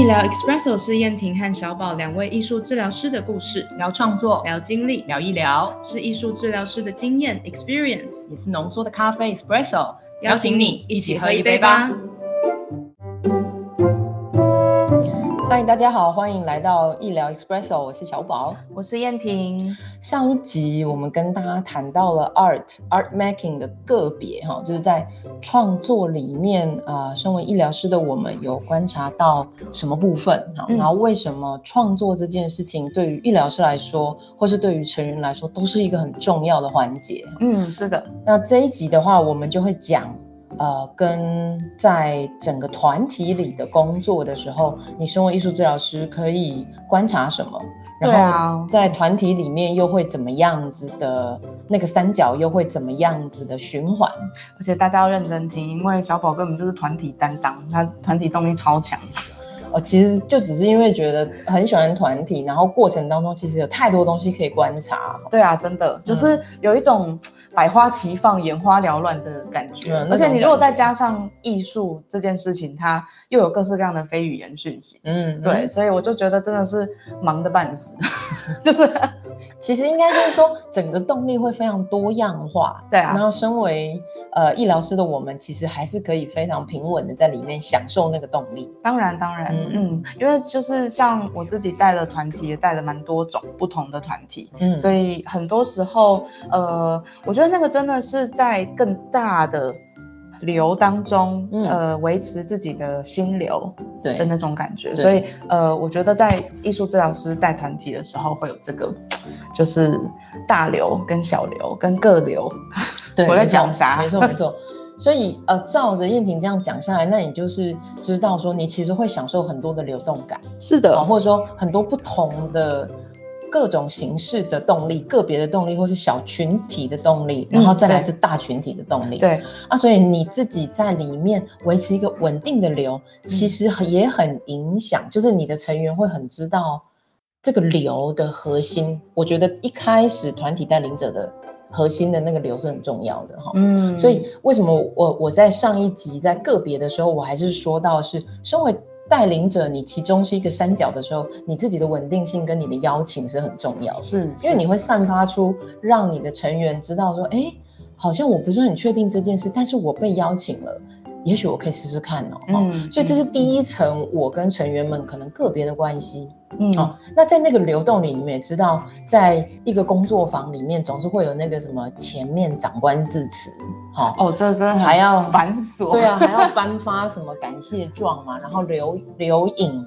医疗 Expresso 是燕婷和小宝两位艺术治疗师的故事，聊创作，聊经历，聊一聊，是艺术治疗师的经验。Experience，也是浓缩的咖啡 espresso。邀请你一起喝一杯吧。嗨，大家好，欢迎来到医疗 Expresso，我是小宝，我是燕婷。上一集我们跟大家谈到了 art art making 的个别哈，就是在创作里面啊，身为医疗师的我们有观察到什么部分哈，然后为什么创作这件事情对于医疗师来说，或是对于成人来说，都是一个很重要的环节。嗯，是的。那这一集的话，我们就会讲。呃，跟在整个团体里的工作的时候，你身为艺术治疗师可以观察什么？然后在团体里面又会怎么样子的？那个三角又会怎么样子的循环？而且大家要认真听，因为小宝根本就是团体担当，他团体动力超强。哦，其实就只是因为觉得很喜欢团体，然后过程当中其实有太多东西可以观察。对啊，真的就是有一种百花齐放、眼花缭乱的感觉。而且你如果再加上艺术这件事情，它又有各式各样的非语言讯息。嗯，对，所以我就觉得真的是忙得半死，就是。其实应该就是说，整个动力会非常多样化，对啊。然后身为呃医疗师的我们，其实还是可以非常平稳的在里面享受那个动力。当然，当然，嗯，因为就是像我自己带的团体，也带了蛮多种不同的团体，嗯，所以很多时候，呃，我觉得那个真的是在更大的。流当中，呃，维持自己的心流，对的那种感觉，所以，呃，我觉得在艺术治疗师带团体的时候，会有这个，就是大流跟小流跟各流。对，我在讲啥？没错，没错。所以，呃，照着燕婷这样讲下来，那你就是知道说，你其实会享受很多的流动感，是的，或者说很多不同的。各种形式的动力，个别的动力，或是小群体的动力，然后再来是大群体的动力。对啊，所以你自己在里面维持一个稳定的流，其实也很影响，就是你的成员会很知道这个流的核心。我觉得一开始团体带领者的核心的那个流是很重要的哈。嗯，所以为什么我我在上一集在个别的时候，我还是说到是身为。带领者，你其中是一个三角的时候，你自己的稳定性跟你的邀请是很重要的，是因为你会散发出让你的成员知道说，哎，好像我不是很确定这件事，但是我被邀请了。也许我可以试试看哦，嗯，所以这是第一层，我跟成员们可能个别的关系，嗯，哦，那在那个流动里，你们也知道，在一个工作坊里面，总是会有那个什么前面长官致辞，好，哦，这真的还要繁琐，对啊，还要颁发什么感谢状嘛，然后留留影。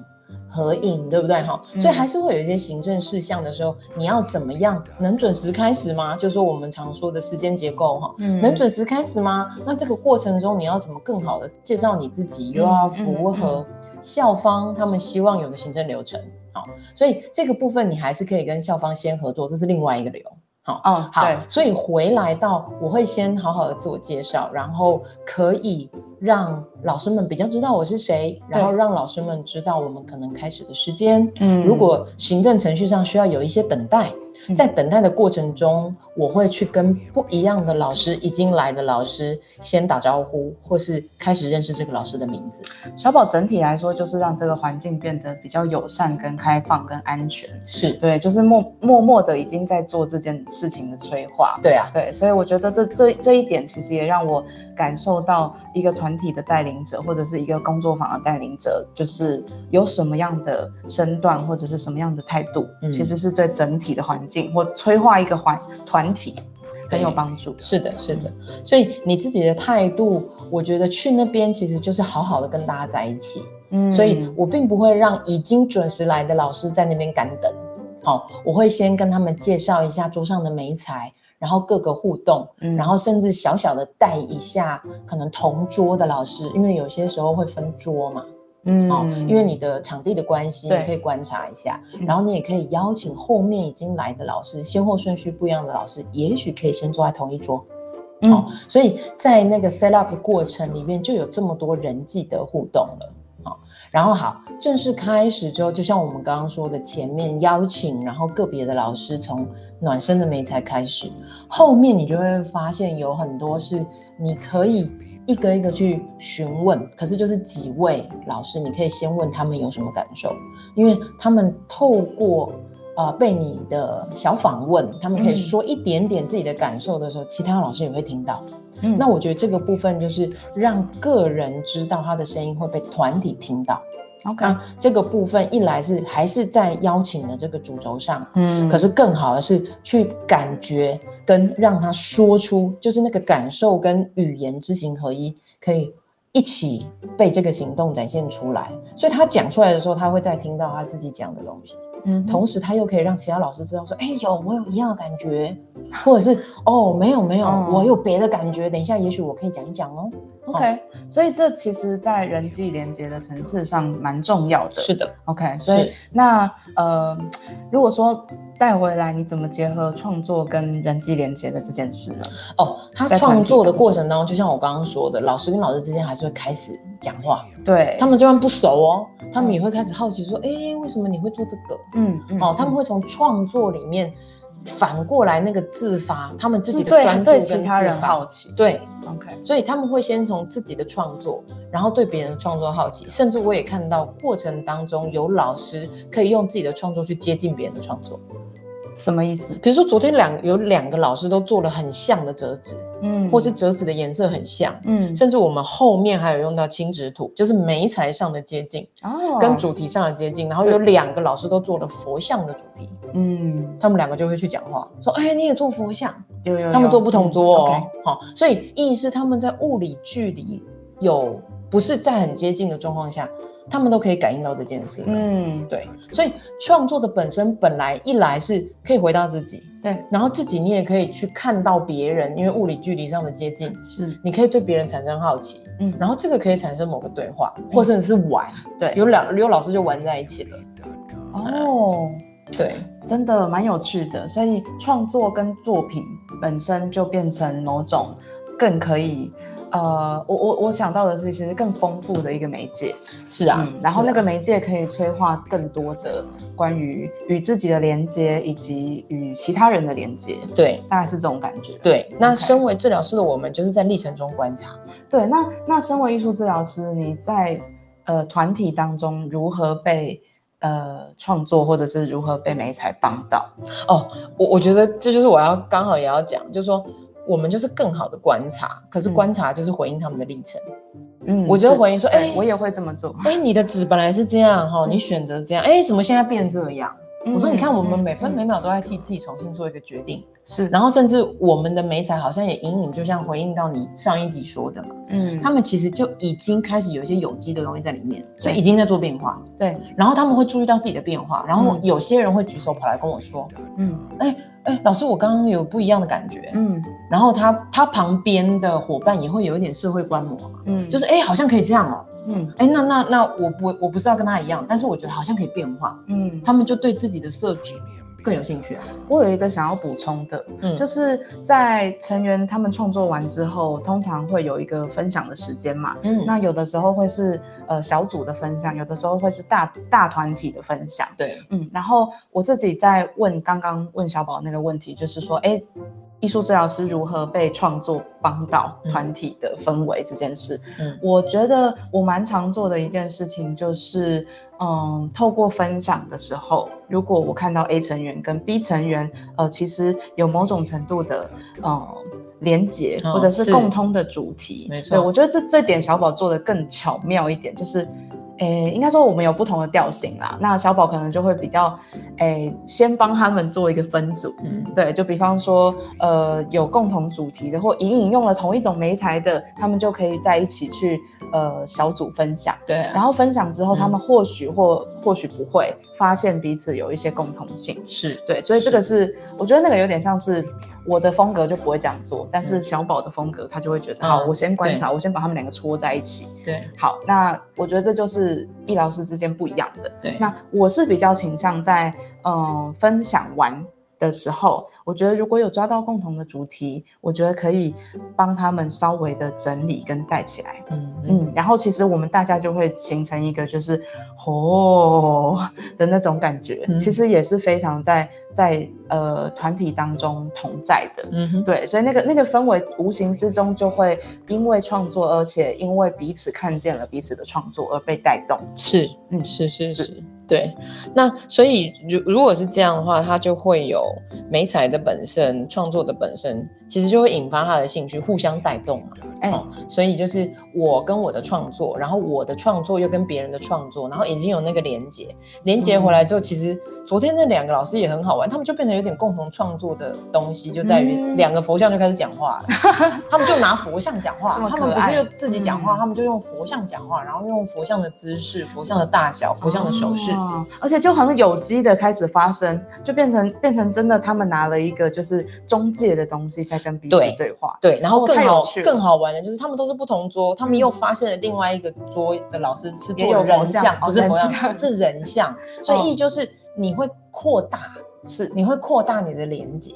合影对不对哈？所以还是会有一些行政事项的时候，你要怎么样能准时开始吗？就是我们常说的时间结构哈，能准时开始吗？那这个过程中你要怎么更好的介绍你自己，又要符合校方他们希望有的行政流程，好，所以这个部分你还是可以跟校方先合作，这是另外一个流。好，嗯，好，所以回来到我会先好好的自我介绍，然后可以让老师们比较知道我是谁，然后让老师们知道我们可能开始的时间。嗯，如果行政程序上需要有一些等待。在等待的过程中，我会去跟不一样的老师、已经来的老师先打招呼，或是开始认识这个老师的名字。小宝整体来说，就是让这个环境变得比较友善、跟开放、跟安全。是对，就是默默默的已经在做这件事情的催化。对啊，对，所以我觉得这这这一点其实也让我感受到一个团体的带领者，或者是一个工作坊的带领者，就是有什么样的身段或者是什么样的态度，其实是对整体的环境。或催化一个环团体很有帮助，是的，是的。所以你自己的态度，我觉得去那边其实就是好好的跟大家在一起。嗯，所以我并不会让已经准时来的老师在那边干等。好，我会先跟他们介绍一下桌上的美彩，然后各个互动，然后甚至小小的带一下可能同桌的老师，因为有些时候会分桌嘛。嗯，哦，因为你的场地的关系，你可以观察一下，然后你也可以邀请后面已经来的老师，先后顺序不一样的老师，也许可以先坐在同一桌。好，所以在那个 set up 的过程里面，就有这么多人际的互动了。然后好，正式开始之后，就像我们刚刚说的，前面邀请，然后个别的老师从暖身的美才开始，后面你就会发现有很多是你可以。一个一个去询问。可是就是几位老师，你可以先问他们有什么感受，因为他们透过呃被你的小访问，他们可以说一点点自己的感受的时候，其他老师也会听到。嗯。那我觉得这个部分就是让个人知道他的声音会被团体听到。OK，那这个部分一来是还是在邀请的这个主轴上，嗯。可是更好的是去感觉跟让他说出，就是那个感受跟语言知行合一，可以一起被这个行动展现出来。所以他讲出来的时候，他会再听到他自己讲的东西，嗯。同时他又可以让其他老师知道说，哎，有我有一样的感觉，或者是哦没有没有，嗯我有别的感觉，等一下也许我可以讲一讲哦。OK，所以这其实，在人际连接的层次上蛮重要的。是的，OK，所以那呃，如果说带回来，你怎么结合创作跟人际连接的这件事呢？哦，他在创作的过程当中，就像我刚刚说的，老师跟老师之间还是会开始讲话，对，他们就算不熟哦，他们也会开始好奇说，哎、为什么你会做这个？嗯嗯哦，他们会从创作里面反过来那个自发，他们自己的专注跟其他人好奇。对，OK，所以他们会先从自己的创作，然后对别人的创作好奇，甚至我也看到过程当中有老师可以用自己的创作去接近别人的创作。什么意思？比如说昨天两有两个老师都做了很像的折纸，嗯。或是折纸的颜色很像，嗯。甚至我们后面还有用到轻质土，就是媒材上的接近，哦。跟主题上的接近。然后有两个老师都做了佛像的主题，嗯。他们两个就会去讲话，说：“哎，你也做佛像。有有”他们做不同桌哦。嗯，好、所以意是他们在物理距离有不是在很接近的状况下，他们都可以感应到这件事。嗯。对，所以创作的本身本来一来是可以回到自己，对。然后自己你也可以去看到别人，因为物理距离上的接近，是。你可以对别人产生好奇，嗯。然后这个可以产生某个对话，或甚至是玩，对。有两有老师就玩在一起了，哦。对，真的蛮有趣的，所以创作跟作品本身就变成某种更可以，呃，我我我想到的是，其实更丰富的一个媒介，是啊，嗯，然后那个媒介可以催化更多的关于与自己的连接，以及与其他人的连接，对大概是这种感觉。对，那身为治疗师的我们，就是在历程中观察。对，那那身为艺术治疗师，你在呃团体当中如何被呃创作，或者是如何被美才帮到？哦，我我觉得这就是我要刚好也要讲，就是说我们就是更好的观察，可是嗯观察就是回应他们的历程。嗯我就是回应说，对哎、我也会这么做。哎、你的纸本来是这样哈，你选择这样，哎、怎么现在变这样？我说，你看我们嗯每分嗯。每秒都在替自己重新做一个决定，是，然后甚至我们的美彩好像也隐隐就像回应到你上一集说的嘛，嗯。他们其实就已经开始有一些有机的东西在里面，所以已经在做变化。对，然后他们会注意到自己的变化，然后嗯。有些人会举手跑来跟我说嗯：“哎、哎、老师，我刚刚有不一样的感觉。嗯。然后他他旁边的伙伴也会有一点社会观摩嘛，嗯，就是哎、好像可以这样哦，嗯哎、那那那我不我不是要跟他一样，但是我觉得好像可以变化，嗯，他们就对自己的色纸更有兴趣啊。我有一个想要补充的，嗯，就是在成员他们创作完之后，通常会有一个分享的时间嘛。嗯那有的时候会是呃小组的分享，有的时候会是大大团体的分享。对，嗯，然后我自己在问刚刚问小宝那个问题，就是说，哎，艺术治疗师如何被创作帮到嗯。团体的氛围这件事，嗯。我觉得我蛮常做的一件事情就是，嗯，透过分享的时候，如果我看到 A 成员跟 B 成员，呃，其实有某种程度的，呃。连结哦或者是是。共通的主题，没。错。对我觉得这这点小宝做的更巧妙一点，就是，诶，应该说我们有不同的调性啦。那小宝可能就会比较，诶，先帮他们做一个分组，嗯对，就比方说，呃，有共同主题的，或隐隐用了同一种媒材的，他们就可以在一起去呃小组分享。对啊，然后分享之后，嗯他们或许或或许不会发现彼此有一些共同性。是对，所以这个是我觉得那个有点像是我的风格就不会这样做，但是小宝的风格他就会觉得，嗯好，我先观察，我先把他们两个戳在一起。对好，那我觉得这就是易老师之间不一样的。对，那我是比较倾向在嗯、呃分享完的时候，我觉得如果有抓到共同的主题，我觉得可以帮他们稍微的整理跟带起来。嗯嗯，然后其实我们大家就会形成一个就是哦的那种感觉，嗯其实也是非常在在呃团体当中同在的。嗯哼，对，所以那个那个氛围无形之中就会因为创作，而且因为彼此看见了彼此的创作而被带动。是，嗯是是是是，对。那所以如如果是这样的话，它就会有美彩的本身、创作的本身，其实就会引发他的兴趣，互相带动嘛。哎。哦，所以就是我跟我的创作，然后我的创作又跟别人的创作，然后已经有那个连接，连接回来之后，其实昨天那两个老师也很好玩，他们就变成有点共同创作的东西，就在于嗯。两个佛像就开始讲话了，他们就拿佛像讲话他们不是就自己讲话，嗯 他们就用佛像讲话，然后用佛像的姿势、佛像的大小、佛像的手势，哦而且就很有机的开始发生，就变成变成真的，他们拿了一个就是中介的东西在跟彼此对对话。对，然后哦更好、更好玩的就是他们都是不同桌，他们嗯又发现了另外一个桌的老师是也做人像不是佛人像像，是人像，所以哦意义就是你会扩大，是，你会扩大你的连接。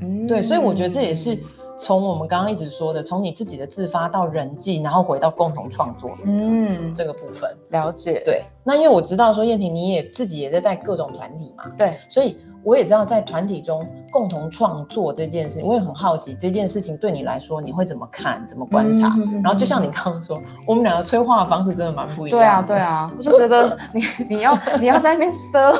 嗯对，所以我觉得这也是从我们刚刚一直说的，从你自己的自发到人际，然后回到共同创作嗯，这个部分。了解。对，那因为我知道说燕婷你也自己也在带各种团体嘛，对，所以我也知道在团体中共同创作这件事情，我也很好奇这件事情对你来说你会怎么看、怎么观察。然后就像你刚刚说，我们两个催化的方式真的蛮不一样。对啊，对。啊，我就觉得你你要你要在那边塞，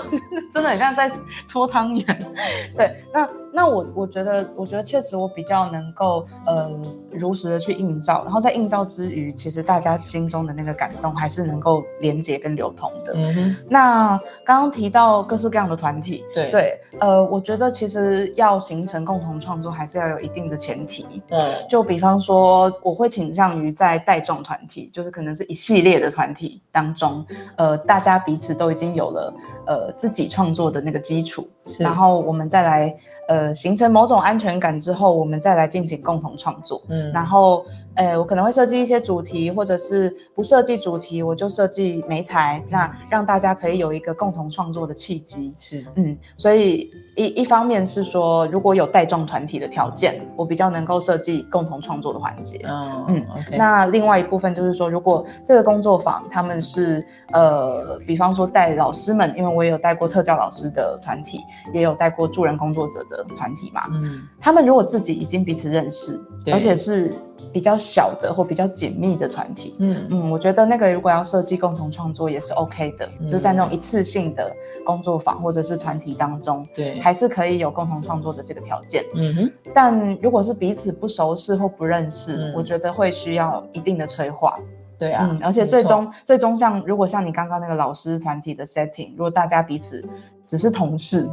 真的很像在搓汤圆。对，那那我我觉得我觉得确实我比较能够嗯如实的去映照，然后在映照之余，其实大家心中的那个感动还是能够连接跟流通的。嗯哼，那刚刚提到各式各样的团体，对对，呃，我觉得其实要形成共同创作，还是要有一定的前提。嗯，就比方说，我会倾向于在带状团体，就是可能是一系列的团体当中，呃，大家彼此都已经有了呃自己创作的那个基础，然后我们再来呃形成某种安全感之后，我们再来进行共同创作。嗯，然后，呃，我可能会设计一些主题，或者是不设计主题，我就设计媒材，那让大家可以有一个共同创作的契机。是嗯，所以一一方面是说，如果有带状团体的条件，我比较能够设计共同创作的环节。嗯嗯那另外一部分就是说，如果这个工作坊他们是呃，比方说带老师们，因为我也有带过特教老师的团体，也有带过助人工作者的团体嘛，嗯，他们如果自己已经彼此认识，而且是比较小的或比较紧密的团体，嗯嗯，我觉得那个如果要设计共同创作也是 OK 的，嗯就在那种一次性的工作坊或者是团体当中，对，还是可以有共同创作的这个条件。嗯哼，但如果是彼此不熟识或不认识，嗯我觉得会需要一定的催化。对啊，嗯，而且最终最终像如果像你刚刚那个老师团体的 setting，如果大家彼此只是同事，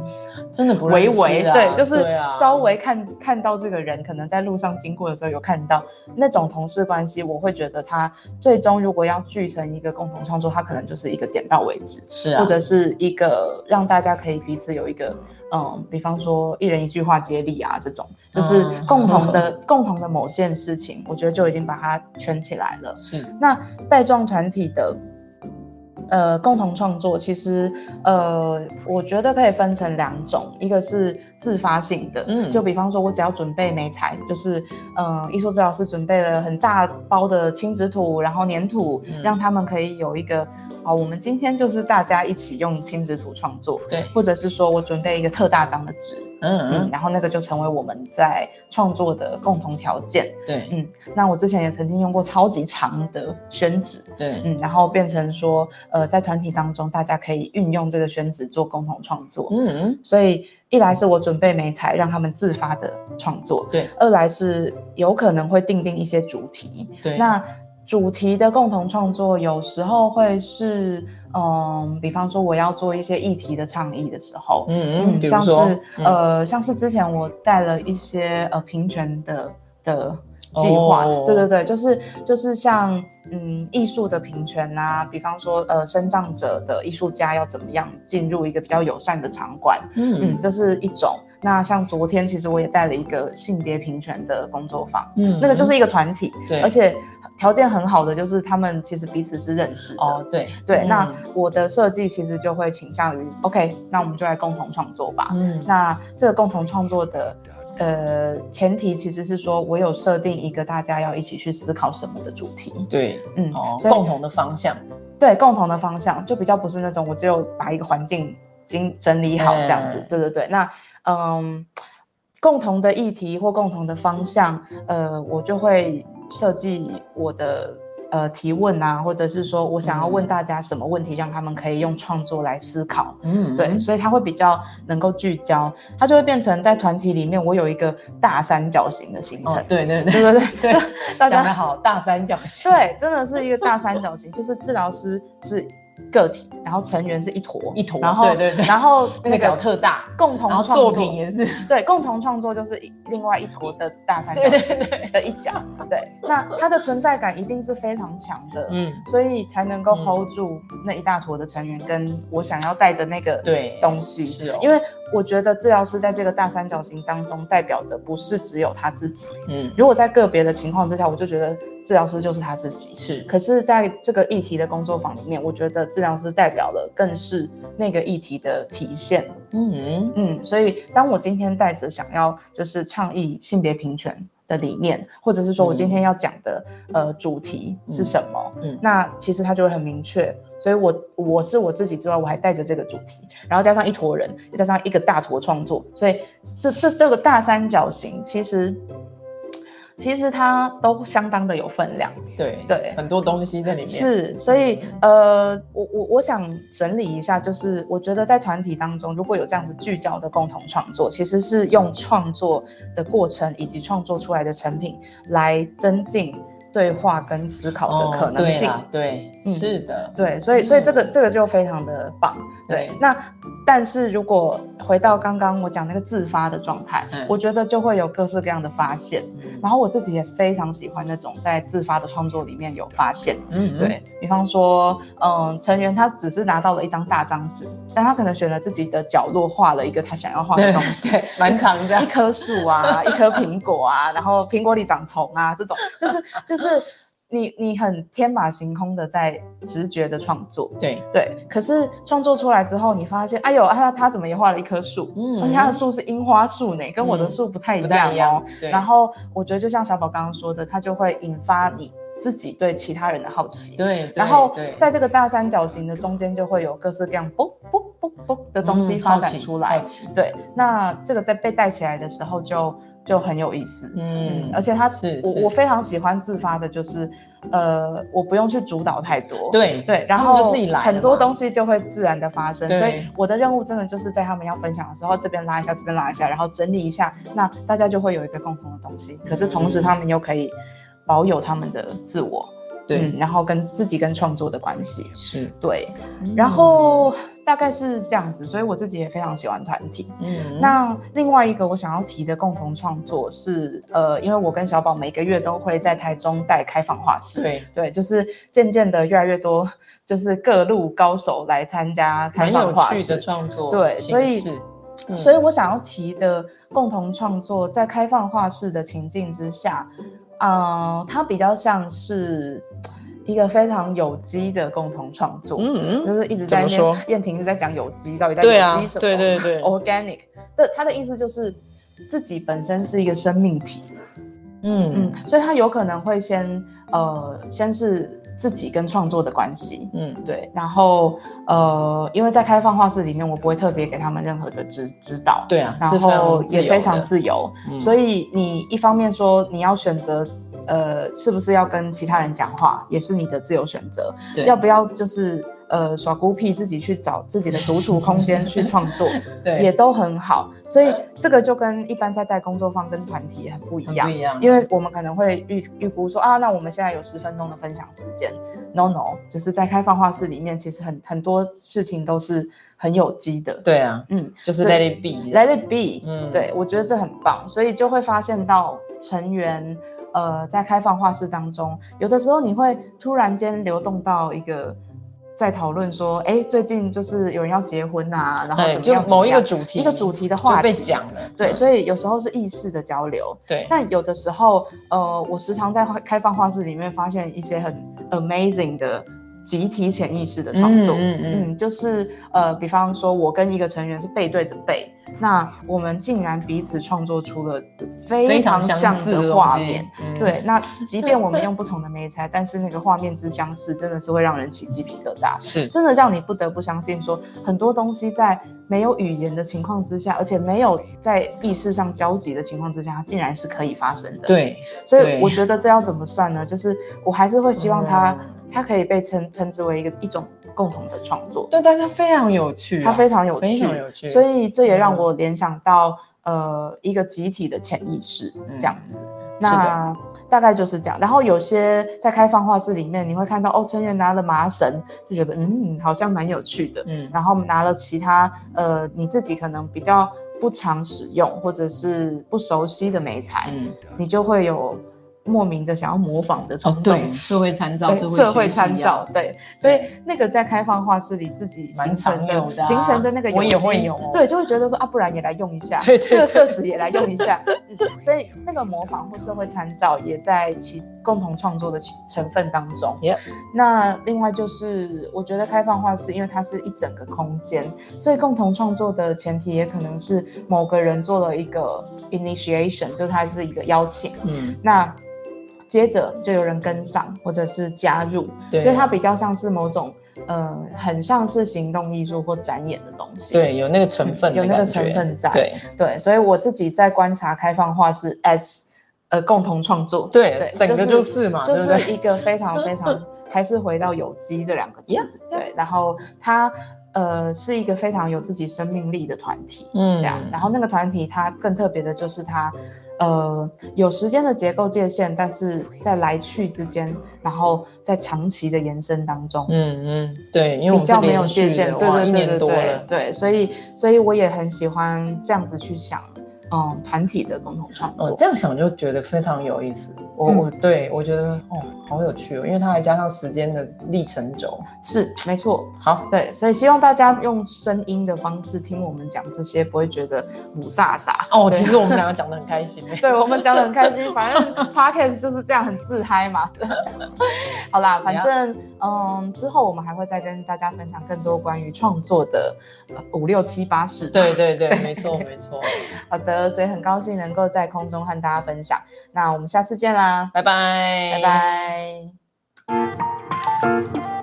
真的不微认识啊微对，就是稍微看看到这个人，可能在路上经过的时候有看到那种同事关系，我会觉得他最终如果要聚成一个共同创作，他可能就是一个点到为止，是啊，或者是一个让大家可以彼此有一个嗯，比方说一人一句话接力啊这种，就是嗯。共同的、共同的某件事情，我觉得就已经把它圈起来了。是。那带状团体的呃共同创作，其实呃，我觉得可以分成两种，一个是自发性的，嗯就比方说我只要准备美材，就是嗯、呃艺术治疗师准备了很大包的亲子土，然后粘土，嗯让他们可以有一个。好，我们今天就是大家一起用亲子土创作，对，或者是说我准备一个特大张的纸，嗯，然后那个就成为我们在创作的共同条件。对。嗯，那我之前也曾经用过超级长的宣纸，对，嗯，然后变成说，呃，在团体当中，大家可以运用这个宣纸做共同创作。嗯所以一来是我准备美材，让他们自发的创作；对。二来是有可能会定定一些主题。对，那主题的共同创作，有时候会是，嗯，比方说我要做一些议题的倡议的时候，嗯嗯，像说是、嗯呃，像是之前我带了一些呃平权的的计划。哦对对对，就是就是像嗯艺术的平权呐、比方说呃生长者的艺术家要怎么样进入一个比较友善的场馆，嗯，嗯这是一种。那像昨天其实我也带了一个性别平权的工作坊，嗯那个就是一个团体，对而且条件很好的就是他们其实彼此是认识的。哦，对对，嗯那我的设计其实就会倾向于，OK，那我们就来共同创作吧。嗯那这个共同创作的呃前提其实是说我有设定一个大家要一起去思考什么的主题，对嗯，哦，共同的方向，对共同的方向就比较不是那种我只有把一个环境经整理好这样子，嗯对对对，那嗯。共同的议题或共同的方向，呃，我就会设计我的呃提问啊，或者是说我想要问大家什么问题，让他们可以用创作来思考。嗯对，所以他会比较能够聚焦，他就会变成在团体里面，我有一个大三角形的形成。哦，对对对对对对，对，大家好，大三角形，对，真的是一个大三角形，就是治疗师是个体，然后成员是一坨。一坨然后对对对。然后 那个脚特大，共同创作品也是，对，共同创作就是一另外一坨的大三角形的一角，对，那它的存在感一定是非常强的，嗯，所以才能够嗯 hold 住那一大坨的成员跟我想要带的那个对东西，是哦。因为我觉得治疗师在这个大三角形当中代表的不是只有他自己，嗯，如果在个别的情况之下，我就觉得治疗师就是他自己。是，可是，在这个议题的工作坊里面，我觉得治疗师代表了更是那个议题的体现。嗯嗯，所以当我今天带着想要就是倡议性别平权的理念，或者是说我今天要讲的、呃主题是什么，嗯那其实它就会很明确。所以我我是我自己之外，我还带着这个主题，然后加上一坨人，加上一个大坨创作，所以这这这个大三角形其实其实它都相当的有分量。对对很多东西在里面，是，所以呃，我我我想整理一下，就是我觉得在团体当中，如果有这样子聚焦的共同创作，其实是用创作的过程以及创作出来的成品来增进对话跟思考的可能性。哦、对对，嗯是的，对，所以所以这个这个就非常的棒。对，对那但是如果回到刚刚我讲那个自发的状态，嗯我觉得就会有各式各样的发现。嗯然后我自己也非常喜欢那种在自发的创作里面有发现。嗯，对比方说，嗯，成员他只是拿到了一张大张纸，但他可能选了自己的角落画了一个他想要画的东西，对，蛮长这样一，棵树啊，一颗苹果啊，然后苹果里长虫啊，这种就是就是你你很天马行空的在直觉的创作，对，对。可是创作出来之后，你发现，哎呦，他他怎么也画了一棵树，嗯而且他的树是樱花树呢，跟我的嗯树不太一样哦。对，然后我觉得就像小宝刚刚说的，它就会引发你自己对其他人的好奇。对，对然后在这个大三角形的中间，就会有各式各样啵啵啵啵的东西嗯发展出来。对，那这个在被带起来的时候就就很有意思。嗯嗯，而且他我我非常喜欢自发的，就是呃，我不用去主导太多。对对，然后就自己来很多东西就会自然的发生。所以我的任务真的就是在他们要分享的时候，这边拉一下，这边拉一下，然后整理一下，那大家就会有一个共同的东西。可是同时嗯他们又可以保有他们的自我，对嗯，然后跟自己跟创作的关系。是，对，然后大概是这样子，所以我自己也非常喜欢团体。嗯，那另外一个我想要提的共同创作是，呃，因为我跟小宝每个月都会在台中带开放画室，对，对，就是渐渐的越来越多，就是各路高手来参加开放画室的室。创作对所以所以我想要提的共同创作，在开放画室的情境之下，呃，它比较像是一个非常有机的共同创作。嗯就是一直在那怎么边，燕婷一直在讲有机，到底在有机什么？对对对，organic 的，它的意思就是自己本身是一个生命体，嗯嗯，所以他有可能会先呃，先是自己跟创作的关系，嗯对，然后呃，因为在开放画室里面，我不会特别给他们任何的指指导，对啊，然后也非常自由，嗯所以你一方面说你要选择。呃，是不是要跟其他人讲话，也是你的自由选择。对要不要就是呃耍孤僻，自己去找自己的独处空间去创作，对也都很好。所以这个就跟一般在带工作坊跟团体很不一样，不一样因为我们可能会预预估说啊，那我们现在有十分钟的分享时间。No No，就是在开放画室里面，其实很很多事情都是很有机的。对啊，嗯就是 let it be，，Let it be，嗯对我觉得这很棒，所以就会发现到成员呃，在开放画室当中，有的时候你会突然间流动到一个。在讨论说，哎，最近就是有人要结婚呐，然后怎么样？某一个主题，一个主题的话题被讲了。对，所以有时候是意识的交流。对，但有的时候，呃，我时常在开放画室里面发现一些很 amazing 的。集体潜意识的创作，嗯嗯，就是呃，比方说，我跟一个成员是背对着背，那我们竟然彼此创作出了非常像的画面，对，那即便我们用不同的媒材，但是那个画面之相似，真的是会让人起鸡皮疙瘩，是，真的让你不得不相信说，很多东西在没有语言的情况之下，而且没有在意识上交集的情况之下，它竟然是可以发生的，对，所以我觉得这要怎么算呢？就是我还是会希望它。它可以被称称之为一个一种共同的创作，对，但是非常有趣，它非常有趣，非常有趣，所以这也让我联想到呃一个集体的潜意识这样子，那大概就是这样。然后有些在开放画室里面，你会看到哦，成员拿了麻绳，就觉得嗯好像蛮有趣的，嗯，然后拿了其他呃你自己可能比较不常使用或者是不熟悉的美材，嗯，你就会有。莫名的想要模仿的冲动，对社会参照，社会参照，对，所以那个在开放画室里自己形成的。形成的那个，我也会有，对，就会觉得说啊，不然也来用一下，这个设置也来用一下，嗯，所以那个模仿或社会参照也在其共同创作的成分当中。那另外就是，我觉得开放化是因为它是一整个空间，所以共同创作的前提也可能是某个人做了一个 initiation，就是它是一个邀请，嗯，那。接着就有人跟上，或者是加入，所以它比较像是某种，呃，很像是行动艺术或展演的东西。对，有那个成分，有那个成分在。对对，所以我自己在观察开放化是 S，呃，共同创作。对对，整个就是嘛，就是一个非常非常，还是回到有机这两个字。对，然后它呃是一个非常有自己生命力的团体，嗯，这样。然后那个团体它更特别的就是它。呃，有时间的结构界限，但是在来去之间，然后在长期的延伸当中，嗯嗯，对，因为比较没有界限，对对对对对对，所以所以我也很喜欢这样子去想。嗯，团体的共同创作，这样想就觉得非常有意思。我我对我觉得哦，好有趣哦，因为它还加上时间的历程轴，是没错。好，对，所以希望大家用声音的方式听我们讲这些，不会觉得母萨萨哦。其实我们两个 讲的很开心，对我们讲的很开心。反正 podcast 就是这样，很自嗨嘛。好啦，反正嗯，之后我们还会再跟大家分享更多关于创作的五六七八事。对对对，没错 没错。好的。所以很高兴能够在空中和大家分享，那我们下次见啦，拜拜，拜拜。